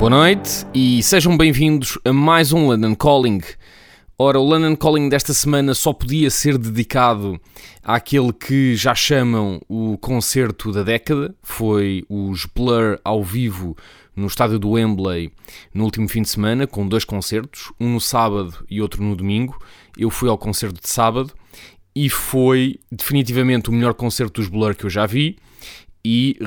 Boa noite e sejam bem-vindos a mais um London Calling. Ora, o London Calling desta semana só podia ser dedicado àquele que já chamam o concerto da década. Foi os Blur ao vivo no estádio do Wembley no último fim de semana, com dois concertos, um no sábado e outro no domingo. Eu fui ao concerto de sábado e foi definitivamente o melhor concerto dos Blur que eu já vi e